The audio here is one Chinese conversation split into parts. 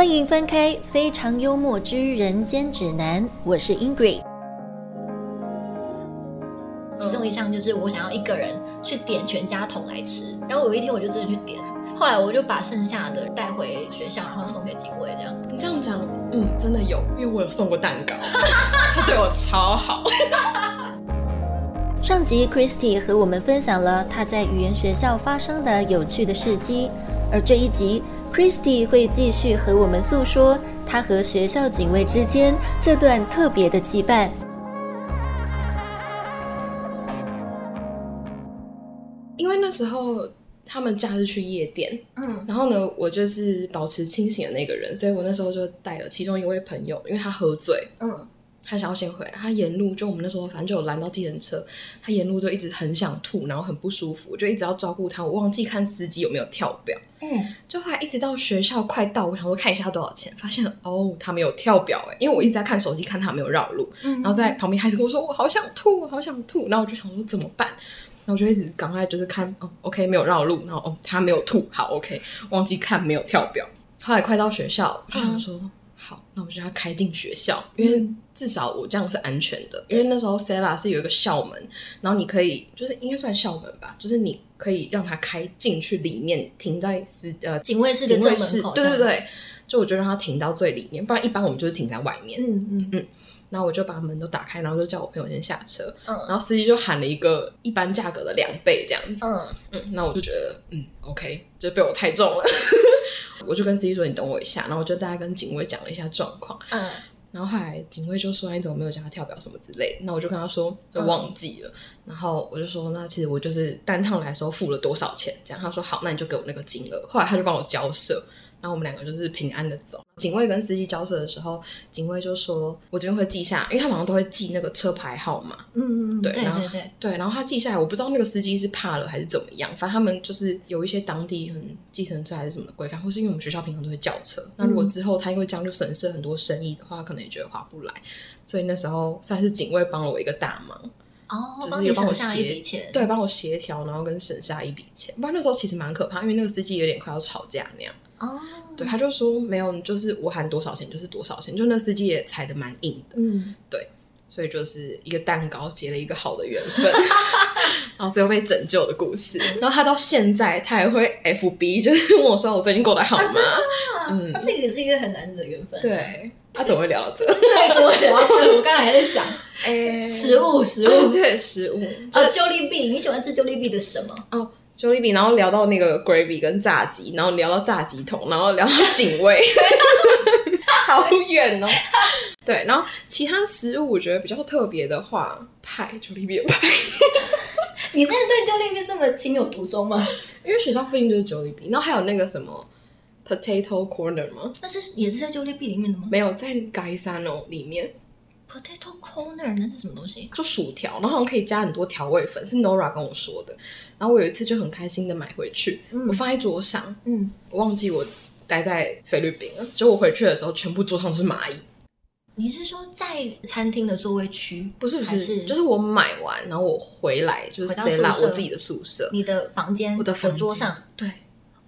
欢迎翻开《非常幽默之人间指南》，我是 Ingrid。其中一项就是我想要一个人去点全家桶来吃，然后有一天我就真的去点，后来我就把剩下的带回学校，然后送给警卫，这样。你这样讲，嗯，真的有，因为我有送过蛋糕，他对我超好。上集 Christy 和我们分享了他在语言学校发生的有趣的事迹，而这一集 Christy 会继续和我们诉说他和学校警卫之间这段特别的羁绊。因为那时候他们假日去夜店，嗯。然后呢，我就是保持清醒的那个人，所以我那时候就带了其中一位朋友，因为他喝醉，嗯他想要先回来，他沿路就我们那时候反正就有拦到计程车，他沿路就一直很想吐，然后很不舒服，我就一直要照顾他，我忘记看司机有没有跳表，嗯，就后来一直到学校快到，我想说看一下多少钱，发现哦他没有跳表哎，因为我一直在看手机看他没有绕路，嗯然后在旁边还是跟我说我好想吐，我好想吐，然后我就想说怎么办？然后我就一直赶快就是看，哦，OK 没有绕路，然后哦他没有吐，好 OK，忘记看没有跳表。后来快到学校，我就想说、好，那我就要开进学校，因为至少我这样是安全的。因为那时候 sala 是有一个校门，然后你可以就是应该算校门吧，就是你可以让它开进去里面，停在司呃警卫室的正门口，对对，对，就我就让他停到最里面，不然一般我们就是停在外面。嗯嗯然后我就把门都打开，然后就叫我朋友先下车，嗯然后司机就喊了一个一般价格的两倍这样子。嗯嗯，那我就觉得，嗯，OK，就被我猜中了。我就跟司机说：“你等我一下。”然后我就大概跟警卫讲了一下状况。嗯然后后来警卫就说：“你怎么没有叫他跳表什么之类的？”那我就跟他说：“就忘记了。然后我就说：“那其实我就是单趟来的时候付了多少钱？”这样他说：“好，那你就给我那个金额。”后来他就帮我交涉。然后我们两个就是平安的走。警卫跟司机交涉的时候，警卫就说：“我这边会记下，因为他好像都会记那个车牌号码。”嗯嗯，对对然后对对，对，然后他记下来，我不知道那个司机是怕了还是怎么样，反正他们就是有一些当地很计程车还是什么的规范，或是因为我们学校平常都会叫车，那如果之后他因为这样就损失很多生意的话，可能也觉得划不来，所以那时候算是警卫帮了我一个大忙，哦，就是有帮我协对，帮我协调，然后跟省下一笔钱，不然那时候其实蛮可怕，因为那个司机有点快要吵架那样。哦，对，他就说没有，就是我喊多少钱就是多少钱，就那司机也踩的蛮硬的，嗯，对所以就是一个蛋糕结了一个好的缘分，然后最后被拯救的故事。然后他到现在他还会 FB，就是问我说我最近过得好吗？嗯，那这个也是一个很难得的缘分，对，他怎么会聊到这？对，怎么聊到这？我刚才还在想 哎，食物，食对物，对食物，就啊，Jollibee，你喜欢吃 Jollibee 的什么？哦。Jollibee，然后聊到那个 gravy 跟炸鸡，然后聊到炸鸡桶，然后聊到警卫，好远哦。对，然后其他食物我觉得比较特别的话，派 Jollibee 的派，你真的对 Jollibee 这么情有独钟吗？因为学校附近就是 Jollibee，然后还有那个什么 Potato Corner 吗？那是也是在 Jollibee 里面的吗没有，在盖山哦里面？Potato Corner 那是什么东西？就薯条，然后好像可以加很多调味粉，是 Nora 跟我说的。然后我有一次就很开心的买回去，我放在桌上，嗯，我忘记我待在菲律宾了。结果我回去的时候，全部桌上都是蚂蚁。你是说在餐厅的座位区？不是不是，是就是我买完，然后我回来就是回到 C 啦我自己的宿舍，你的房间，我的房桌上对。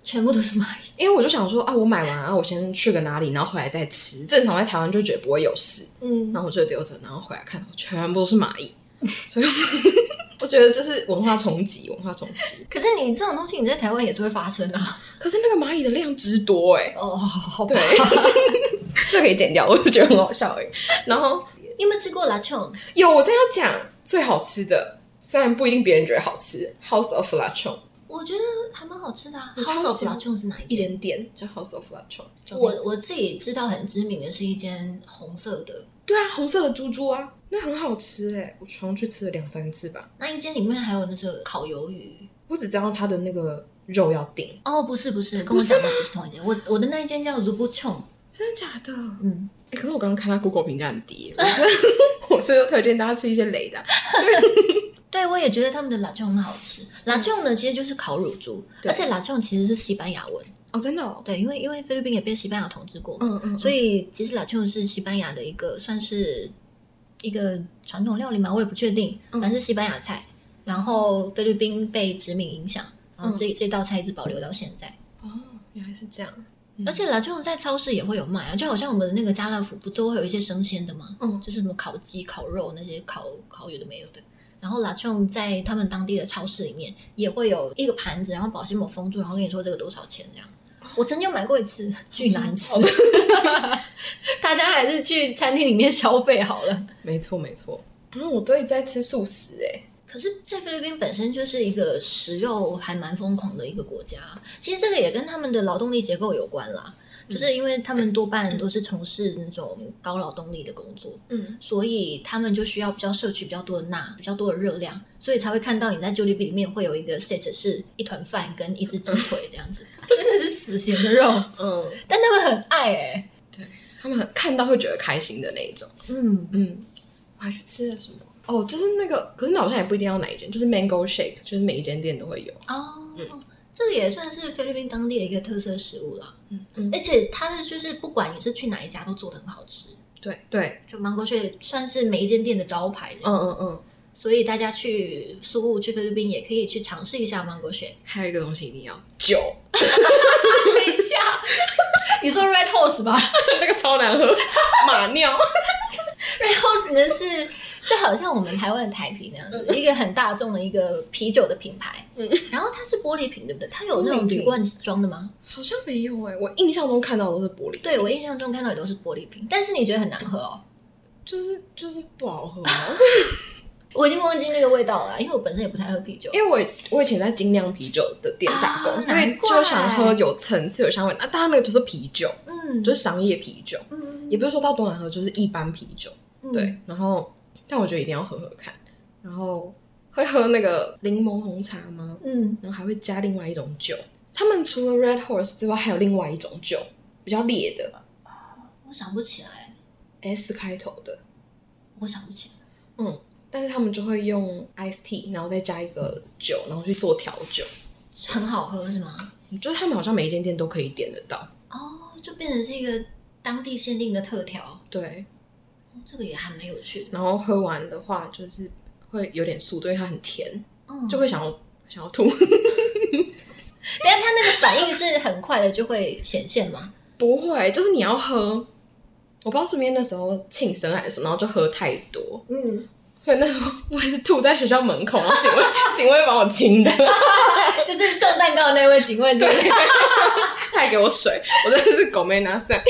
全部都是蚂蚁。因为我就想说啊，我买完啊，我先去个哪里，然后回来再吃。正常在台湾就觉得不会有事，嗯，然后我就丢着，然后回来看，全部都是蚂蚁，所以我觉得就是文化冲击，文化冲击。可是你这种东西你在台湾也是会发生啊。可是那个蚂蚁的量之多哎、哦，好吧对，这可以剪掉，我是觉得很好笑哎、然后你有没有吃过拉琼？有我正要讲最好吃的，虽然不一定别人觉得好吃，House of Lachon 我觉得还蛮好吃的啊。House of 喜欢 Lachon 是哪一一间？间店叫 House of Lachon，我我自己知道很知名的是一间红色的，对啊，红色的猪猪啊，那很好吃哎、我常去吃了两三次吧。那一间里面还有那个烤鱿鱼。我只知道它的那个肉要顶，哦，不是不是，跟我讲的不是同一间。我我的那一间叫 Zubu Chong，真的假的？嗯，欸可是我刚刚看他 Google 评价很低，我是 我是推荐大家吃一些雷的啊。对，我也觉得他们的拉琼很好吃。拉琼呢，其实就是烤乳猪，而且拉琼其实是西班牙文。哦，真的哦，对，因为因为菲律宾也被西班牙统治过嘛，嗯嗯，所以以其实拉琼是西班牙的一个算是一个传统料理嘛，我也不确定，嗯反正是西班牙菜。然后菲律宾被殖民影响，然后这、嗯这道菜一直保留到现在。哦，原来是这样。而且啦，这种在超市也会有卖啊，就好像我们的那个家乐福不都会有一些生鲜的吗？嗯就是什么烤鸡、烤肉那些烤烤有的没有的。然后啦，这种在他们当地的超市里面也会有一个盘子，然后保鲜膜封住，然后跟你说这个多少钱这样。我曾经有买过一次，巨难吃好。大家还是去餐厅里面消费好了。没错没错。然后我都一直在吃素食哎、可是，在菲律宾本身就是一个食肉还蛮疯狂的一个国家，其实这个也跟他们的劳动力结构有关啦。就是因为他们多半都是从事那种高劳动力的工作，嗯，所以他们就需要比较摄取比较多的钠、比较多的热量，所以才会看到你在 Jollibee 里面会有一个 set 是一团饭跟一只鸡腿 这样子，真的是死咸的肉，嗯，但他们很爱哎、他们很看到会觉得开心的那一种。嗯，嗯，我还去吃了什么？哦，就是那个，可是那好像也不一定要哪一间，就是 Mango Shake，就是每一间店都会有。哦，这个也算是菲律宾当地的一个特色食物了。嗯嗯，而且它的就是不管你是去哪一家都做的很好吃，对对，就芒果雪算是每一间店的招牌这嗯样。嗯嗯。所以大家去苏务去菲律宾也可以去尝试一下芒果雪。还有一个东西一定要 酒，等一下，你说 Red Horse 吧那个超难喝，马尿。？Red Horse 呢是就好像我们台湾的台啤那样子，一个很大众的一个啤酒的品牌。嗯，然后它是玻璃瓶，对不对？它有那种铝罐装的吗？好像没有哎、我印象中看到的都是玻璃，对我印象中看到也都是玻璃瓶，但是你觉得很难喝哦。就是就是不好喝、啊。我已经忘记那个味道了，因为我本身也不太喝啤酒。因为我我以前在精酿啤酒的店打工，啊所以就想喝有层次、有香味。那当然那个就是啤酒，嗯，就是商业啤酒，嗯也不是说到多难喝，就是一般啤酒。嗯对，然后但我觉得一定要喝喝看。然后会喝那个柠檬红茶吗？嗯，然后还会加另外一种酒。他们除了 Red Horse 之外，还有另外一种酒，比较烈的我想不起来，S 开头的，我想不起来。嗯，但是他们就会用 Ice Tea，然后再加一个酒，然后去做调酒。很好喝是吗？就是他们好像每一间店都可以点得到。哦，就变成是一个当地限定的特调，对，哦这个也还蛮有趣的。然后喝完的话，就是会有点素，因为它很甜，嗯，就会想要想要吐。等一下它那个反应是很快的就会显现吗？不会，就是你要喝。我不知道是不是那时候庆生还是什么，然后就喝太多，嗯，所以那时候我也是吐在学校门口，然后警卫警卫把我清的，就是送蛋糕的那位警卫？他还给我水，我真的是狗没拿伞。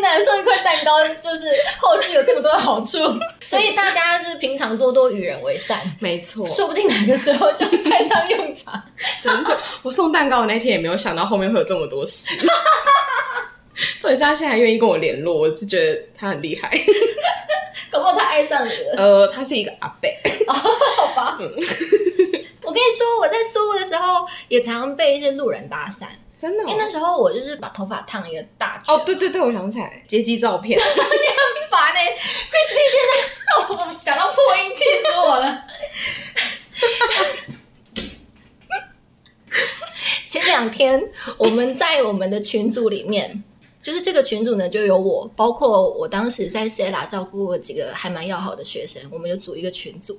天哪，送一块蛋糕就是后续有这么多的好处，所以大家就是平常多多与人为善，没错，说不定哪个时候就会派上用场。真的，我送蛋糕的那天也没有想到后面会有这么多事。重点是他现在还愿意跟我联络，我是觉得他很厉害。搞不好他爱上你了，呃，他是一个阿伯，好吧？我跟你说，我在苏务的时候也常常被一些路人搭讪，真的、因为那时候我就是把头发烫一个大卷。哦，对对对，我想起来，接机照片，你很烦呢、Christy 现在哦，讲到破音，气死我了。前两天我们在我们的群组里面，就是这个群组呢，就有我，包括我当时在 Sela 照顾过几个还蛮要好的学生，我们就组一个群组。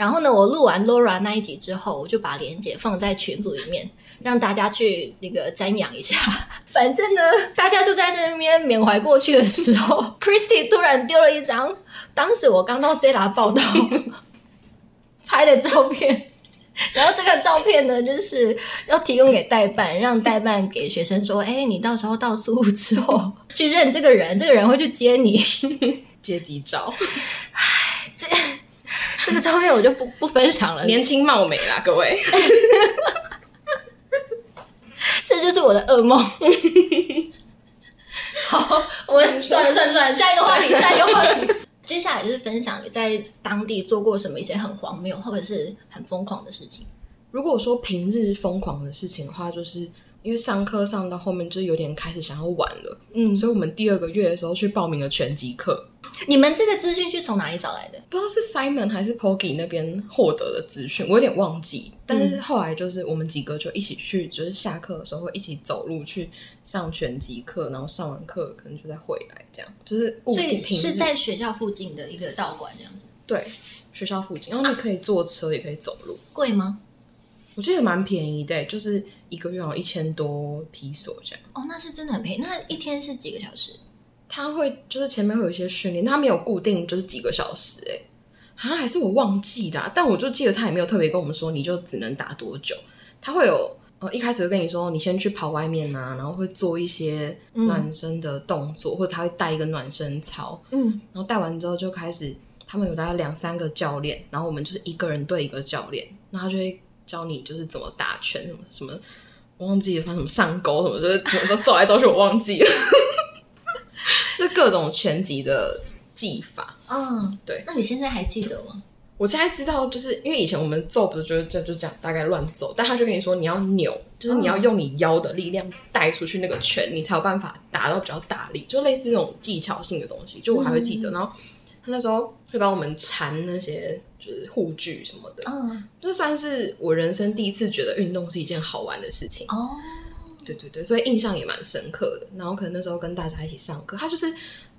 然后呢，我录完 Laura 那一集之后，我就把链接放在群组里面，让大家去那个瞻仰一下。反正呢，大家就在这边缅怀过去的时候，Christy 突然丢了一张当时我刚到 Sela 报道 拍的照片。然后这个照片呢，就是要提供给代办，让代办给学生说：“哎，你到时候到苏务之后去认这个人，这个人会去接你。接机照，”这 个照片我就不不分享了，年轻貌美啦，各位。这就是我的噩梦。好，我们算了算了算了，下一个话题，下一个话题。接下来就是分享你在当地做过什么一些很荒谬或者是很疯狂的事情。如果说平日疯狂的事情的话，就是因为上课上到后面就有点开始想要玩了，嗯，所以我们第二个月的时候去报名了拳击课。你们这个资讯是从哪里找来的？不知道是 Simon 还是 Poggy 那边获得的资讯，我有点忘记。但是后来就是我们几个就一起去，就是下课的时候会一起走路去上拳击课，然后上完课可能就再回来，这样就是固定是在学校附近的一个道馆这样子，对学校附近，然后你可以坐车也可以走路。贵吗？我记得蛮便宜的，就是一个月好像一千多披索这样。哦，那是真的很便宜。那一天是几个小时？他会就是前面会有一些训练，他没有固定就是几个小时、欸，哎，好像还是我忘记啦。但我就记得他也没有特别跟我们说，你就只能打多久。他会有呃一开始会跟你说，你先去跑外面啊，然后会做一些暖身的动作，或者他会带一个暖身操，嗯，然后带完之后就开始，他们有大概两三个教练，然后我们就是一个人对一个教练，然后他就会教你就是怎么打拳，什么什么，我忘记了，反正什么上钩什么，就是怎么都走来走去，我忘记了，就是各种拳击的技法。嗯，对。那你现在还记得吗？我现在知道，就是因为以前我们揍不是就是这就这样大概乱揍，但他就跟你说你要扭，就是你要用你腰的力量带出去那个拳，你才有办法打到比较大力，就类似这种技巧性的东西。就我还会记得，然后他那时候会帮我们缠那些就是护具什么的，嗯，这算是我人生第一次觉得运动是一件好玩的事情。哦，对对对，所以印象也蛮深刻的。然后可能那时候跟大家一起上课，他就是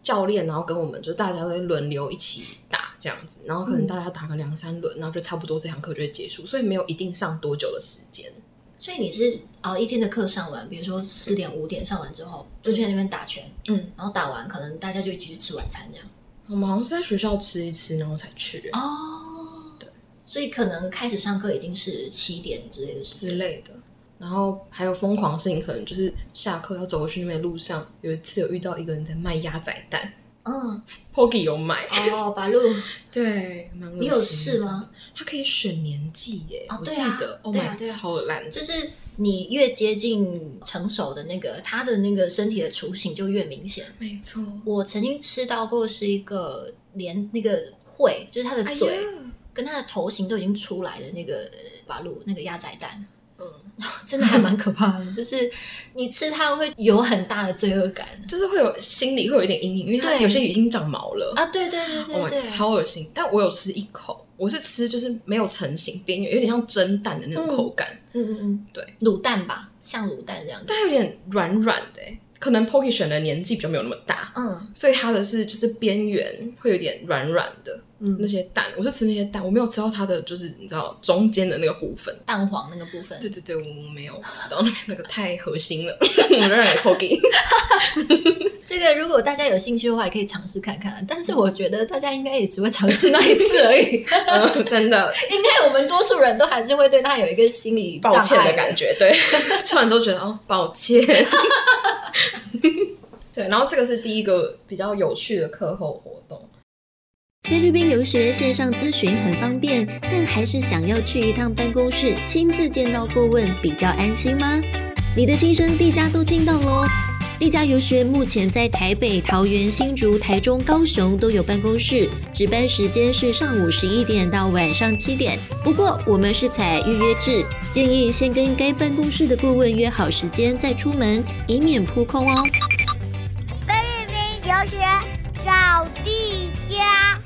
教练，然后跟我们就大家都轮流一起打这样子，然后可能大家打个两三轮，然后就差不多这堂课就会结束，所以没有一定上多久的时间。所以你是哦一天的课上完，比如说四点五点上完之后，就去那边打拳，嗯，然后打完可能大家就一起去吃晚餐这样。我们好像是在学校吃一吃，然后才去哦，对，所以可能开始上课已经是七点之类的时。之类的。然后还有疯狂的事情，可能就是下课要走过去那边的路上，有一次有遇到一个人在卖鸭仔蛋嗯，，Poggy 有买，哦，白鹿，对，你有试吗？它可以选年纪耶，我记得，Oh 对超烂，就是你越接近成熟的那个，他的那个身体的雏形就越明显。没错。我曾经吃到过是一个连那个喙，就是他的嘴、跟他的头型都已经出来的那个白鹿那个鸭仔蛋，嗯，真的还蛮可怕的。就是你吃它会有很大的罪恶感就是会有心里会有一点阴影，因为它有些已经长毛了，啊！对对对哇、对对，超恶心。但我有吃一口，我是吃就是没有成型，边缘有点像蒸蛋的那种口感，嗯嗯嗯，对，卤蛋吧，像卤蛋这样子。但它有点软软的欸。可能 Pocky 选的年纪比较没有那么大，嗯所以它的是就是边缘会有点软软的嗯那嗯，些蛋。我是吃那些蛋，我没有吃到它的就是你知道中间的那个部分。蛋黄那个部分。对对对，我没有吃到那边那个太核心了，我让给 Pocky。这个如果大家有兴趣的话，也可以尝试看看。但是我觉得大家应该也只会尝试那一次而已。嗯，真的应该我们多数人都还是会对他有一个心理抱歉的。感觉，对，吃完之后觉得哦，抱歉。对，然后这个是第一个比较有趣的课后活动。菲律宾游学线上咨询很方便，但还是想要去一趟办公室亲自见到顾问比较安心吗？你的心声，地家都听到喽。丽家游学目前在台北、桃园、新竹、台中、高雄都有办公室，值班时间是上午十一点到晚上七点。不过我们是采预约制，建议先跟该办公室的顾问约好时间再出门，以免扑空哦。菲律宾游学找地家。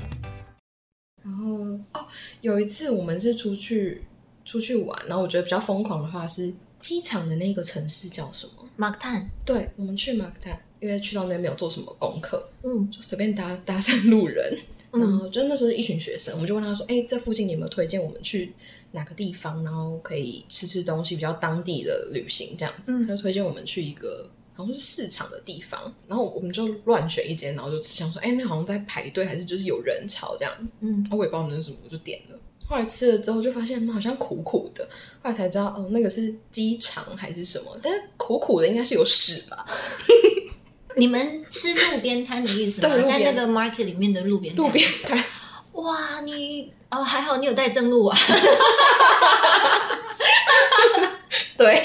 然后哦，有一次我们是出去出去玩，然后我觉得比较疯狂的话是机场的那个城市叫什么？马克探，对，我们去马克坦，因为去到那边没有做什么功课，嗯就随便搭搭讪路人，然嗯后就那时候是一群学生，我们就问他说：“哎、这附近你有没有推荐我们去哪个地方，然后可以吃吃东西，比较当地的旅行这样子？”嗯他就推荐我们去一个好像是市场的地方，然后我们就乱选一间，然后就吃想说：“哎、那好像在排队，还是就是有人潮这样子。”嗯，我也不知道那是什么，我就点了。后来吃了之后就发现嗯好像苦苦的，后来才知道哦，那个是鸡肠还是什么，但是苦苦的应该是有屎吧？你们吃路边摊的意思吗？在那个 market 里面的路边摊路边摊。哇，你哦还好你有带正路啊，对，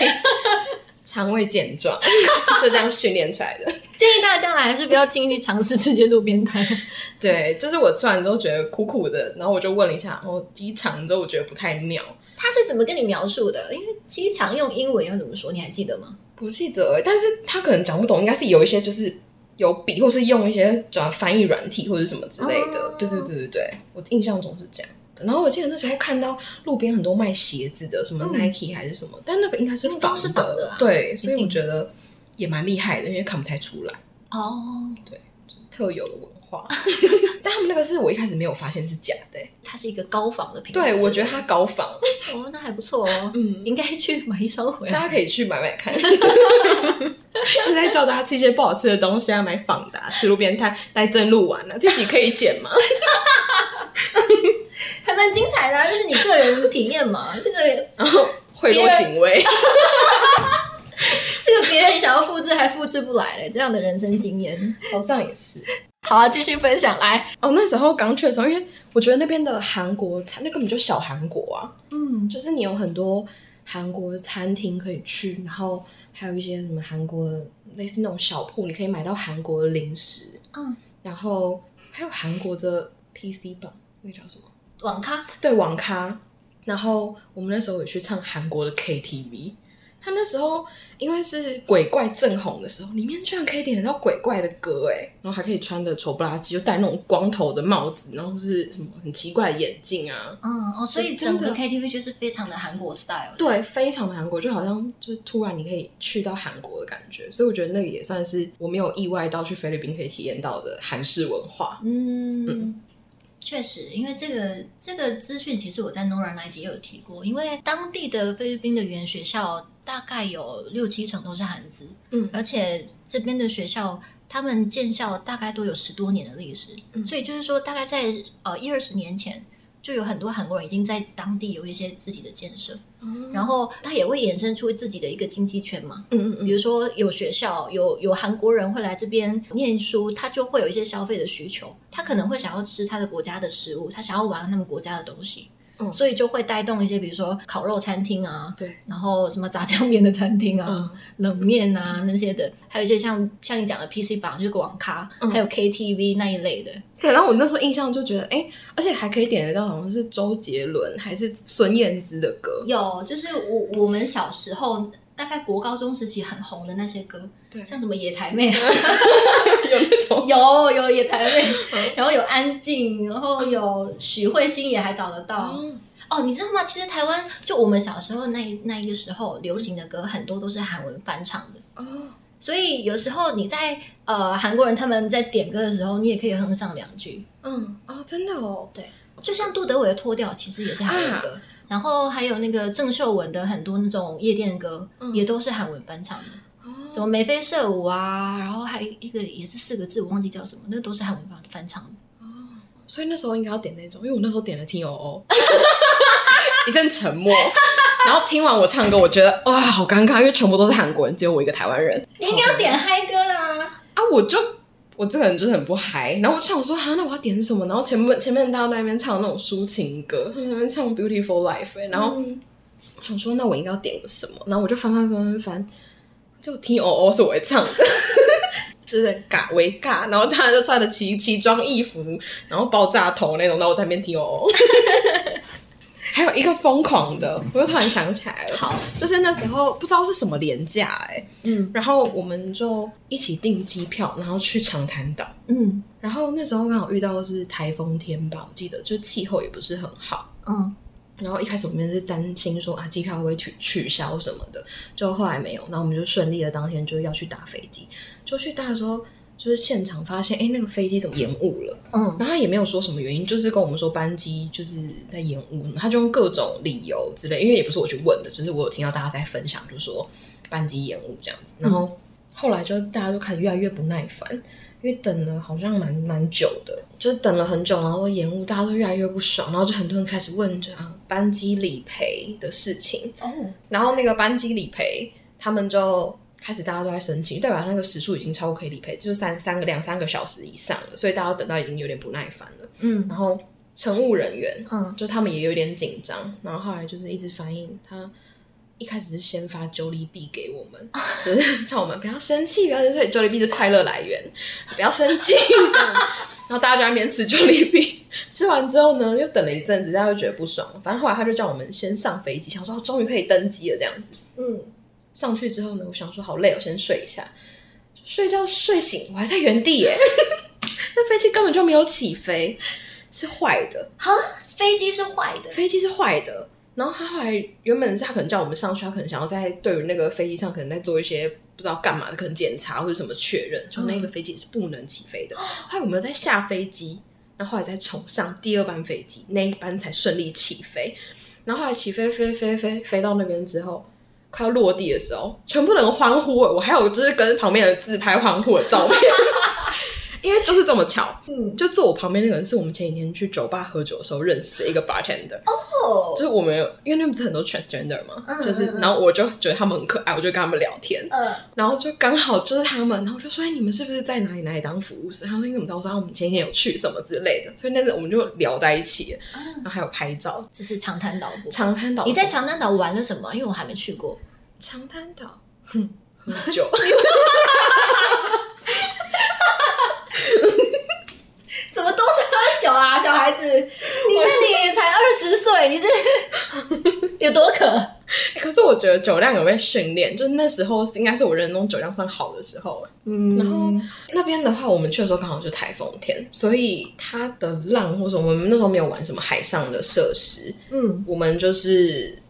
肠胃健壮，就这样训练出来的。建议大家将来还是不要轻易去尝试这些路边摊。对，就是我吃完之后觉得苦苦的，然后我就问了一下，然后鸡肠之后我觉得不太妙，他是怎么跟你描述的？因为机场用英文要怎么说？你还记得吗？不记得欸，但是他可能讲不懂，应该是有一些就是有笔，或是用一些转翻译软体或者什么之类的。哦对对对对对，我印象中是这样。然后我记得那时候看到路边很多卖鞋子的，什么嗯 Nike 还是什么，但那个应该是仿的啊对，所以我觉得也蛮厉害的，因为看不太出来哦，对特有的文 但他们那个是我一开始没有发现是假的、欸它是一个高仿的品牌。对，我觉得它高仿，哦，那还不错哦。嗯，应该去买一双回来。大家可以去买买看。一直在教大家吃一些不好吃的东西啊，买仿的、啊，吃路边摊带正路玩啊，这集可以剪吗？还蛮精彩的、啊，就是你个人体验嘛。这个然后贿赂警卫，这个别人想要复制还复制不来嘞，这样的人生经验。好像也是。好啊，继续分享来。哦，那时候刚去的时候，因为我觉得那边的韩国餐，那根本就小韩国啊，嗯，就是你有很多韩国餐厅可以去，然后还有一些什么韩国的类似那种小铺，你可以买到韩国的零食，嗯，然后还有韩国的 PC 榜，那个叫什么？网咖对，网咖。然后我们那时候也去唱韩国的 KTV，他那时候因为是鬼怪正红的时候，里面居然可以点得到鬼怪的歌哎，然后还可以穿的丑不拉几，就戴那种光头的帽子，然后是什么很奇怪的眼镜啊，嗯哦，所以整个 KTV 就是非常的韩国 style。，对，非常的韩国，就好像就是突然你可以去到韩国的感觉，所以我觉得那个也算是我没有意外到去菲律宾可以体验到的韩式文化。嗯。确实，因为这个这个资讯，其实我在 Nora 那一集也有提过。因为当地的菲律宾的语言学校大概有六七成都是韩资，嗯。而且这边的学校他们建校大概都有十多年的历史，嗯。所以就是说，大概在呃一二十年前，就有很多韩国人已经在当地有一些自己的建设，然后他也会衍生出自己的一个经济圈嘛。嗯嗯。比如说有学校有有韩国人会来这边念书，他就会有一些消费的需求，他可能会想要吃他的国家的食物，他想要玩他们国家的东西，嗯。所以就会带动一些比如说烤肉餐厅啊，对，然后什么炸酱面的餐厅啊、嗯。冷面啊那些的，还有一些像像你讲的 PC 榜就是网咖，嗯。还有 KTV 那一类的，对，然后我那时候印象就觉得，哎，而且还可以点得到，好像是周杰伦还是孙燕姿的歌。有就是我我们小时候。大概国高中时期很红的那些歌，对。像什么野台妹啊，有那种有有野台妹，嗯然后有安静，然后有许慧欣也还找得到。哦哦，你知道吗？其实台湾就我们小时候那一那一个时候流行的歌，很多都是韩文翻唱的。哦，所以有时候你在呃韩国人他们在点歌的时候，你也可以哼上两句。嗯哦，真的哦，对就像杜德伟的《脱掉》，其实也是韩文歌。然后还有那个郑秀文的很多那种夜店歌，嗯也都是韩文翻唱的，什么眉飞色舞啊，然后还有一个也是四个字，我忘记叫什么，那个都是韩文翻翻唱的。所以那时候应该要点那种，因为我那时候点了 T O O，一阵沉默，然后听完我唱歌，我觉得哇好尴尬，因为全部都是韩国人，只有我一个台湾人。你应该要点嗨歌的啊！啊，我就我这个人就是很不嗨，然后我就想说，哈，那我要点什么？然后前面前面大家在那边唱那种抒情歌，他们在那边唱 Beautiful Life，、欸、然后想说，那我应该要点个什么？然后我就翻翻翻翻翻，就 T O O 是我会唱的。就是尬为尬，然后大家就穿的奇奇装异服，然后爆炸头那种，然后我在那边 T O O。还有一个疯狂的，我又突然想起来了，好，就是那时候不知道是什么廉价哎、嗯然后我们就一起订机票，然后去长滩岛。嗯然后那时候刚好遇到的是台风天吧，我记得就气候也不是很好。嗯然后一开始我们是担心说啊机票会不会取取消什么的，就后来没有。然后我们就顺利的当天就要去搭飞机，就去搭的时候就是现场发现，哎，那个飞机怎么延误了？嗯然后他也没有说什么原因，就是跟我们说班机就是在延误，他就用各种理由之类，因为也不是我去问的，就是我有听到大家在分享，就说班机延误这样子。然后后来就大家就开始越来越不耐烦，因为等了好像蛮蛮久的，就是等了很久，然后都延误，大家都越来越不爽，然后就很多人开始问这样班机理赔的事情，哦然后那个班机理赔，他们就开始大家都在申请，代表那个时数已经超过可以理赔，就是三三个两三个小时以上了，所以大家等到已经有点不耐烦了。嗯然后乘务人员，嗯就他们也有点紧张，然后后来就是一直反映他。一开始是先发九厘币给我们，就是 叫我们不要生气，不要生气。九厘币是快乐来源，就不要生气 这样。然后大家就在那边吃九厘币，吃完之后呢，又等了一阵子，大家又觉得不爽。反正后来他就叫我们先上飞机，想说哦终于可以登机了这样子。嗯，上去之后呢，我想说好累，我先睡一下。睡觉睡醒，我还在原地耶。那飞机根本就没有起飞，是坏的，哈，飞机是坏的，飞机是坏的。然后他后来原本是他可能叫我们上去，他可能想要在对于那个飞机上可能在做一些不不知道干嘛的，可能检查或者什么确认，就那个飞机是不能起飞的。后来我们在下飞机，然后后来再重上第二班飞机，那一班才顺利起飞。然后后来起飞飞飞飞飞到那边之后，快要落地的时候，全部人欢呼，我还有就是跟旁边的自拍欢呼的照片。因为就是这么巧，嗯，就坐我旁边那个人是我们前几天去酒吧喝酒的时候认识的一个 bartender，哦就是我们因为那边不是很多 transgender 嘛，嗯就是嗯嗯然后我就觉得他们很可爱，我就跟他们聊天，嗯，然后就刚好就是他们，然后我就说：“哎，你们是不是在哪里哪里当服务生？”他说：“你怎么知道？”我说：“啊我们前几天有去什么之类的。”所以那次我们就聊在一起，然后还有拍照。这是长滩岛部。长滩岛，你在长滩岛玩了什么？因为我还没去过。长滩岛，哼，喝酒。怎么都是喝酒啊，小孩子？你那你才二十岁，你是 有多渴？可是我觉得酒量有被训练，就是那时候是应该是我人中酒量算好的时候。嗯然后那边的话，我们去的时候刚好是台风天，所以它的浪或者我们那时候没有玩什么海上的设施，嗯我们就是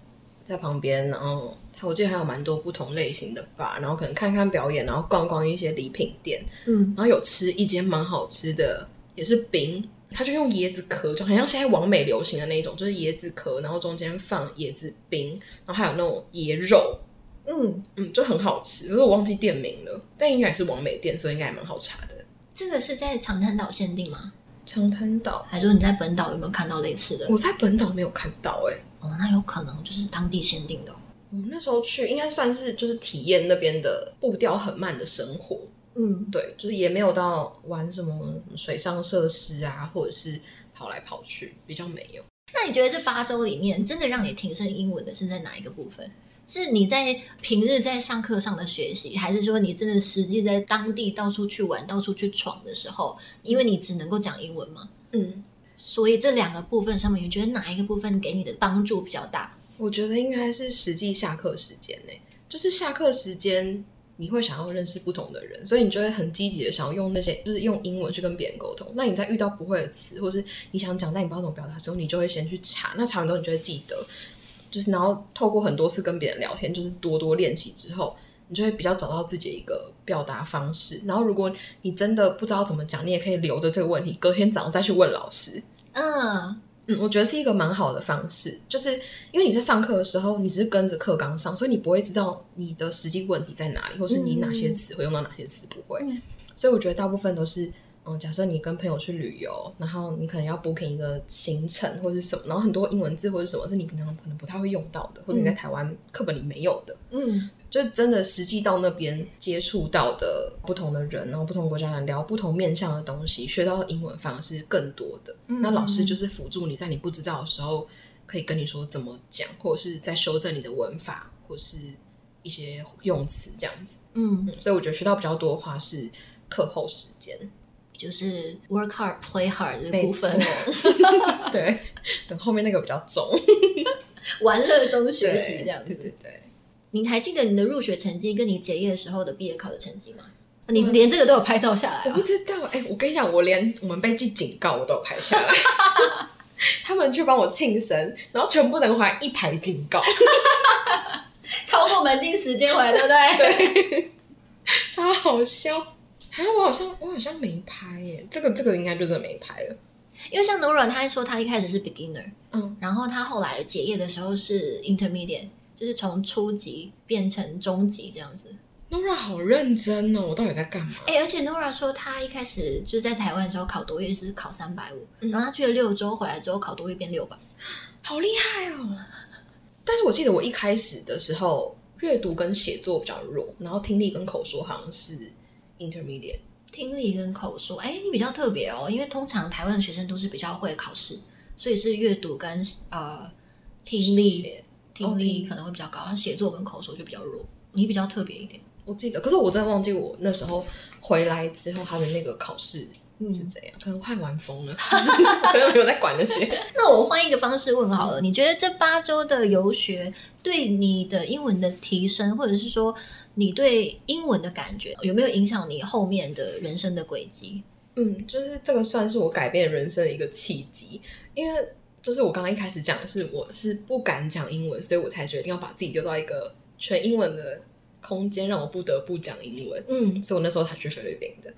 在旁边，然后我记得还有蛮多不同类型的吧，然后可能看看表演，然后逛逛一些礼品店，嗯，然后有吃一间蛮好吃的，也是冰，它就用椰子壳，就很像现在王美流行的那一种，就是椰子壳，然后中间放椰子冰，然后还有那种椰肉，嗯，嗯，就很好吃，可是我忘记店名了，但应该也是王美店，所以应该也蛮好查的。这个是在长滩岛限定吗？长滩岛，还是说你在本岛有没有看到类似的？我在本岛没有看到哎、哦，那有可能就是当地限定的哦。我们那时候去应该算是就是体验那边的步调很慢的生活，嗯，对，就是也没有到玩什么水上设施啊，或者是跑来跑去，比较没有。那你觉得这八周里面，真的让你提升英文的是在哪一个部分？是你在平日在上课上的学习，还是说你真的实际在当地到处去玩、到处去闯的时候，因为你只能够讲英文嘛？嗯，所以这两个部分上面，你觉得哪一个部分给你的帮助比较大？我觉得应该是实际下课时间呢、就是下课时间你会想要认识不同的人，所以你就会很积极的想要用那些就是用英文去跟别人沟通。那你在遇到不会的词，或是你想讲但你不知道怎么表达的时候，你就会先去查，那查完之后你就会记得，就是然后透过很多次跟别人聊天，就是多多练习之后。你就会比较找到自己的一个表达方式，然后如果你真的不知道怎么讲，你也可以留着这个问题，隔天早上再去问老师。嗯嗯，我觉得是一个蛮好的方式，就是因为你在上课的时候，你只是跟着课纲上，所以你不会知道你的实际问题在哪里，或是你哪些词会用到哪些词不会。嗯。所以我觉得大部分都是，嗯，假设你跟朋友去旅游，然后你可能要 booking 一个行程或者是什么，然后很多英文字或者什么是你平常可能不太会用到的，或者你在台湾课本里没有的。嗯就是真的实际到那边接触到的不同的人，然后不同国家人聊不同面向的东西，学到的英文反而是更多的。嗯那老师就是辅助你在你不知道的时候，可以跟你说怎么讲，或者是在修正你的文法，或是一些用词这样子。嗯，嗯，所以我觉得学到比较多的话是课后时间就是 work hard play hard 的部分，错 对，等后面那个比较重 玩乐中学对习这样子。对对对。你还记得你的入学成绩跟你结业时候的毕业考的成绩吗？你连这个都有拍照下来啊我不？知道，哎、我跟你讲，我连我们被记警告我都有拍下来。他们去帮我庆生，然后全部人回来一排警告，超过门禁时间回来，对不对？对，超好笑。啊，我好像我好像没拍耶，这个这个应该就真的没拍了。因为像 Nora，她说她一开始是 beginner，嗯，然后她后来结业的时候是 intermediate，就是从初级变成中级这样子。Nora 好认真哦，我到底在干嘛？哎、而且 Nora 说她一开始就是在台湾的时候考多月是考三百五，嗯然后她去了六周回来之后考多月变六百。好厉害哦！但是我记得我一开始的时候，阅读跟写作比较弱，然后听力跟口说好像是 intermediate。听力跟口说，哎，你比较特别哦，因为通常台湾的学生都是比较会考试，所以是阅读跟呃听力听力可能会比较高，然后写作跟口说就比较弱。你比较特别一点，我记得，可是我真的忘记我那时候回来之后他的那个考试是怎样，可能快玩疯了，真的没有在管那些。那我换一个方式问好了，你觉得这八周的游学对你的英文的提升，或者是说你对英文的感觉，有没有影响你后面的人生的轨迹？嗯，就是这个算是我改变人生的一个契机，因为就是我刚刚一开始讲的是我是不敢讲英文，所以我才决定要把自己丢到一个全英文的空间让我不得不讲英文，嗯所以我那时候才去菲律宾的。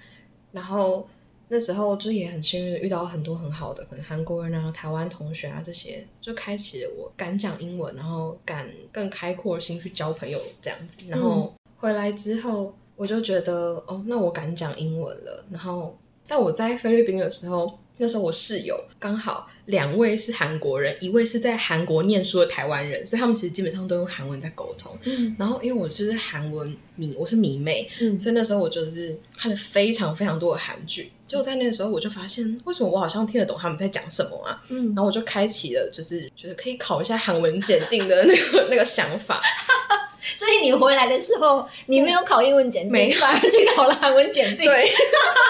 然后那时候就也很幸运遇到很多很好的，可能韩国人啊、台湾同学啊这些，就开启了我敢讲英文，然后敢更开阔心去交朋友这样子。然后回来之后，我就觉得哦，那我敢讲英文了。然后，但我在菲律宾的时候。那时候我室友刚好两位是韩国人，一位是在韩国念书的台湾人，所以他们其实基本上都用韩文在沟通。嗯然后因为我就是韩文迷，我是迷妹，嗯所以那时候我就是看了非常非常多的韩剧。就在那个时候，我就发现为什么我好像听得懂他们在讲什么啊？嗯然后我就开启了就是觉得可以考一下韩文检定的那个那个想法。所以你回来的时候，你没有考英文检定，反而去考了韩文检定。对，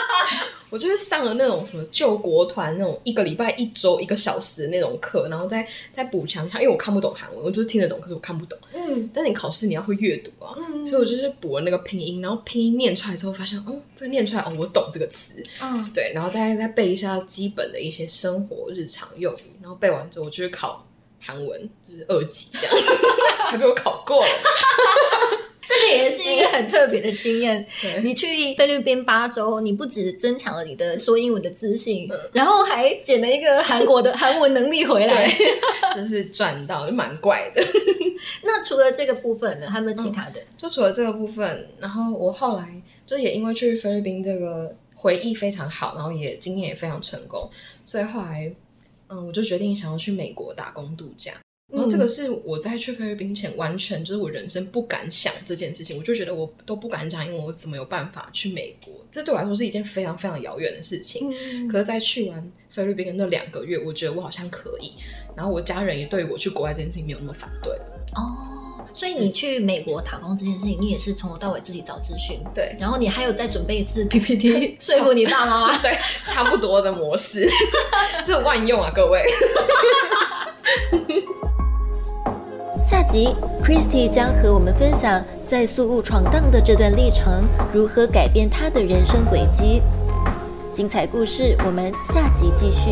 我就是上了那种什么救国团那种一个礼拜一周一个小时的那种课，然后再再补强一下，因为我看不懂韩文，我就是听得懂，可是我看不懂。嗯。但是你考试你要会阅读啊，嗯所以我就是补了那个拼音，然后拼音念出来之后，发现哦，这个念出来哦，我懂这个词，嗯。对，然后再再背一下基本的一些生活日常用语，然后背完之后，我就去考韩文，就是二级这样，还被我考过了。这个也是一个很特别的经验。对，你去菲律宾八周，你不止增强了你的说英文的自信，嗯然后还捡了一个韩国的 韩文能力回来。就是赚到，就蛮怪的。那除了这个部分呢，还有没有其他的？就除了这个部分，然后我后来就也因为去菲律宾这个回忆非常好，然后也经验也非常成功，所以后来嗯，我就决定想要去美国打工度假。然后这个是我在去菲律宾前完全就是我人生不敢想这件事情，我就觉得我都不敢想，因为，我怎么有办法去美国？这对我来说是一件非常非常遥远的事情。嗯可是，在去完菲律宾的那两个月，我觉得我好像可以。然后我家人也对我去国外这件事情没有那么反对了。哦，所以你去美国打工这件事情，你也是从头到尾自己找资讯，对，然后你还有再准备一次 PPT 说服你爸妈吗？对，差不多的模式，这万用啊，各位。下集，Christy 将和我们分享在宿务闯荡的这段历程如何改变她的人生轨迹。精彩故事，我们下集继续。